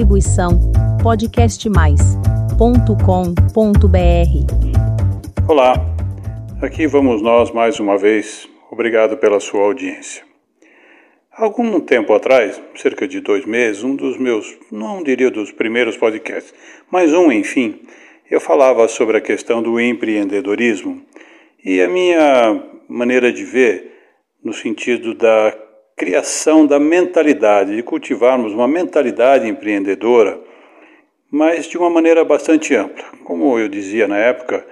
Distribuição podcastmais.com.br. Olá, aqui vamos nós mais uma vez. Obrigado pela sua audiência. Algum tempo atrás, cerca de dois meses, um dos meus, não diria dos primeiros podcasts, mas um, enfim, eu falava sobre a questão do empreendedorismo e a minha maneira de ver no sentido da criação da mentalidade, de cultivarmos uma mentalidade empreendedora, mas de uma maneira bastante ampla. Como eu dizia na época,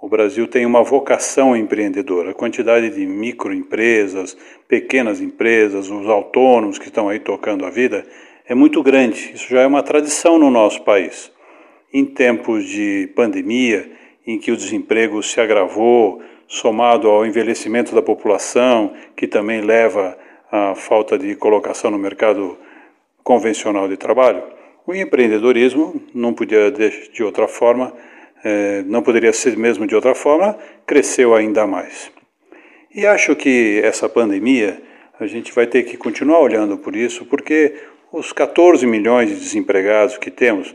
o Brasil tem uma vocação empreendedora. A quantidade de microempresas, pequenas empresas, os autônomos que estão aí tocando a vida é muito grande. Isso já é uma tradição no nosso país. Em tempos de pandemia, em que o desemprego se agravou, somado ao envelhecimento da população, que também leva à falta de colocação no mercado convencional de trabalho, o empreendedorismo não podia de outra forma é, não poderia ser mesmo de outra forma, cresceu ainda mais. E acho que essa pandemia, a gente vai ter que continuar olhando por isso, porque os 14 milhões de desempregados que temos,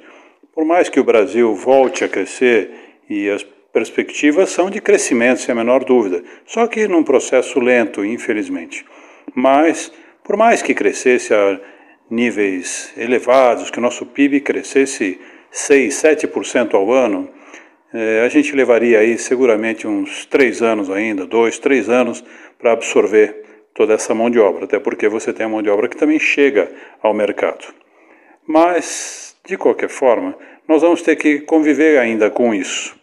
por mais que o Brasil volte a crescer e as perspectivas são de crescimento, sem a menor dúvida, só que num processo lento, infelizmente. Mas, por mais que crescesse a níveis elevados, que o nosso PIB crescesse 6, 7% ao ano, é, a gente levaria aí seguramente uns três anos ainda, dois, três anos, para absorver toda essa mão de obra, até porque você tem a mão de obra que também chega ao mercado. Mas, de qualquer forma, nós vamos ter que conviver ainda com isso.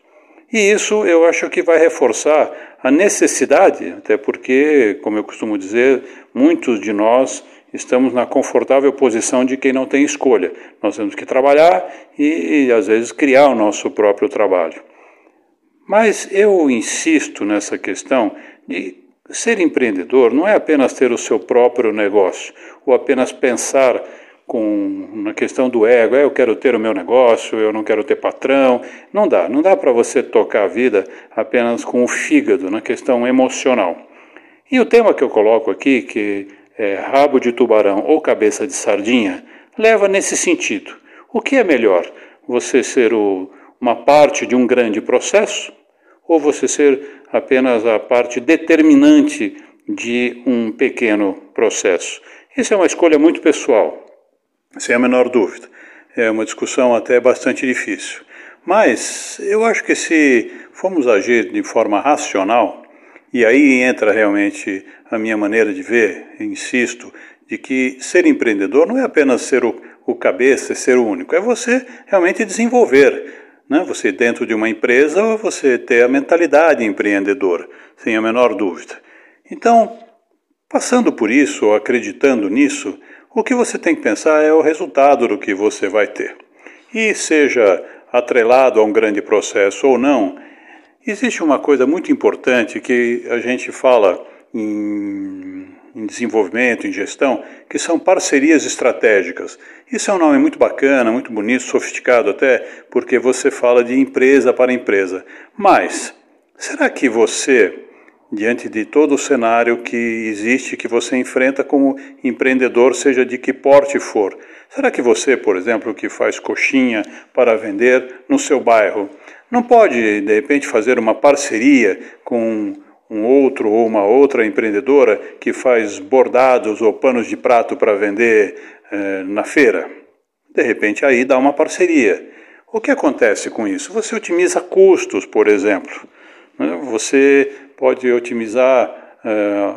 E isso eu acho que vai reforçar a necessidade, até porque, como eu costumo dizer, muitos de nós estamos na confortável posição de quem não tem escolha. Nós temos que trabalhar e, e, às vezes, criar o nosso próprio trabalho. Mas eu insisto nessa questão de ser empreendedor não é apenas ter o seu próprio negócio ou apenas pensar com na questão do ego, é, eu quero ter o meu negócio, eu não quero ter patrão. Não dá, não dá para você tocar a vida apenas com o fígado, na questão emocional. E o tema que eu coloco aqui, que é, rabo de tubarão ou cabeça de sardinha, leva nesse sentido. O que é melhor? Você ser o, uma parte de um grande processo ou você ser apenas a parte determinante de um pequeno processo? Isso é uma escolha muito pessoal, sem a menor dúvida. É uma discussão até bastante difícil. Mas eu acho que se formos agir de forma racional, e aí entra realmente a minha maneira de ver, insisto, de que ser empreendedor não é apenas ser o, o cabeça, ser o único, é você realmente desenvolver. Né? Você, dentro de uma empresa, você ter a mentalidade empreendedora, sem a menor dúvida. Então, passando por isso, ou acreditando nisso, o que você tem que pensar é o resultado do que você vai ter. E seja atrelado a um grande processo ou não, Existe uma coisa muito importante que a gente fala em, em, desenvolvimento, em gestão, que são parcerias estratégicas. Isso é um nome muito bacana, muito bonito, sofisticado até, porque você fala de empresa para empresa. Mas, será que você, diante de todo o cenário que existe, que você enfrenta como empreendedor, seja de que porte for, será que você, por exemplo, que faz coxinha para vender no seu bairro, não pode, de repente, fazer uma parceria com um outro ou uma outra empreendedora que faz bordados ou panos de prato para vender eh, na feira? De repente, aí dá uma parceria. O que acontece com isso? Você otimiza custos, por exemplo. Né? Você pode otimizar eh,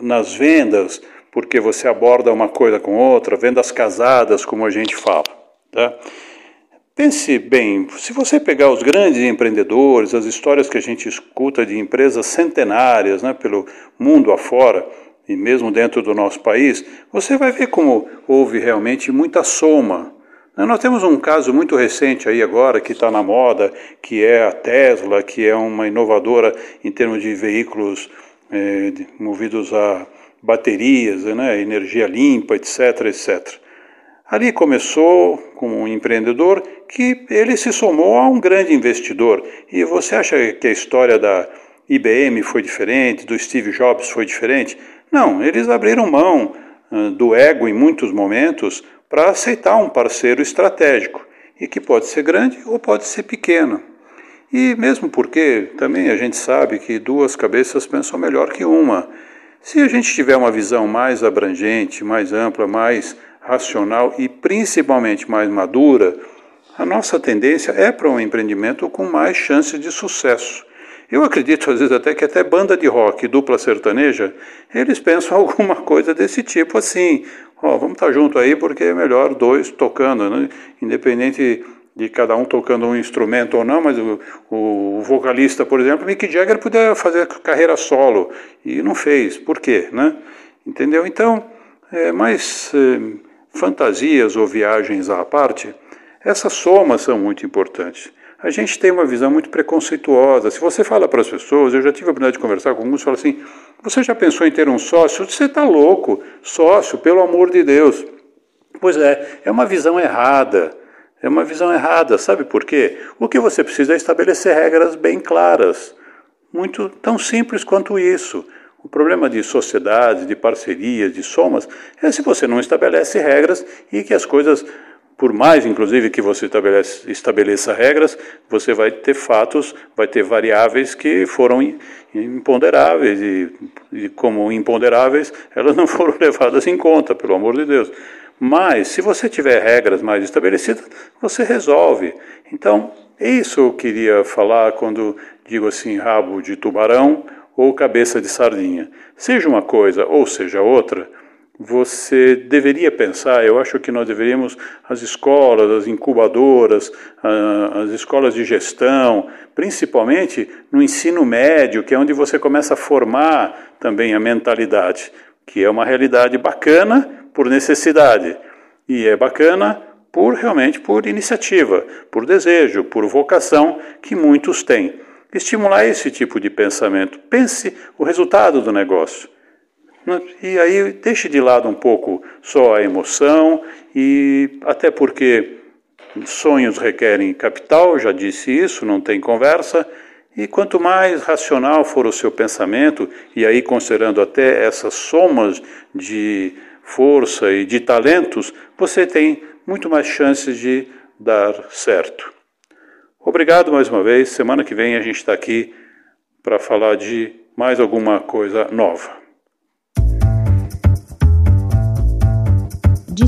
nas vendas, porque você aborda uma coisa com outra, vendas casadas, como a gente fala. Tá? Pense bem, se você pegar os grandes empreendedores, as histórias que a gente escuta de empresas centenárias né, pelo mundo afora, e mesmo dentro do nosso país, você vai ver como houve realmente muita soma. Né, nós temos um caso muito recente aí agora que está na moda, que é a Tesla, que é uma inovadora em termos de veículos é, movidos a baterias, né, energia limpa, etc, etc. Ali começou como um empreendedor que ele se somou a um grande investidor. E você acha que a história da IBM foi diferente, do Steve Jobs foi diferente? Não, eles abriram mão do ego em muitos momentos para aceitar um parceiro estratégico e que pode ser grande ou pode ser pequeno. E mesmo porque também a gente sabe que duas cabeças pensam melhor que uma. Se a gente tiver uma visão mais abrangente, mais ampla, mais racional e principalmente mais madura, a nossa tendência é para um empreendimento com mais chances de sucesso. Eu acredito, às vezes, até que até banda de rock, dupla sertaneja, eles pensam alguma coisa desse tipo assim. Ó, vamos estar junto aí porque é melhor dois tocando, né? independente de cada um tocando um instrumento ou não, mas o, o vocalista, por exemplo, Mick Jagger podia fazer carreira solo e não fez. Por quê? Né? Entendeu? Então, é, mais é, fantasias ou viagens à parte, essas somas são muito importantes. A gente tem uma visão muito preconceituosa. Se você fala para as pessoas, eu já tive a oportunidade de conversar com alguns, fala assim: você já pensou em ter um sócio? Você está louco, sócio, pelo amor de Deus. Pois é, é uma visão errada. É uma visão errada, sabe por quê? O que você precisa é estabelecer regras bem claras. Muito tão simples quanto isso. O problema de sociedades, de parcerias, de somas, é se você não estabelece regras e que as coisas por mais, inclusive, que você estabeleça, regras, você vai ter fatos, vai ter variáveis que foram imponderáveis e, e, como imponderáveis, elas não foram levadas em conta, pelo amor de Deus. Mas, se você tiver regras mais estabelecidas, você resolve. Então, isso eu queria falar quando digo assim, rabo de tubarão ou cabeça de sardinha. Seja uma coisa ou seja outra, você deveria pensar, eu acho que nós deveríamos, as escolas, as incubadoras, as escolas de gestão, principalmente no ensino médio, que é onde você começa a formar também a mentalidade, que é uma realidade bacana por necessidade, e é bacana por realmente por iniciativa, por desejo, por vocação que muitos têm. Estimular esse tipo de pensamento. Pense o resultado do negócio. E aí deixe de lado um pouco só a emoção e até porque sonhos requerem capital, já disse isso, não tem conversa. E quanto mais racional for o seu pensamento, e aí considerando até essas somas de força e de talentos, você tem muito mais chances de dar certo. Obrigado mais uma vez. Semana que vem a gente está aqui para falar de mais alguma coisa nova.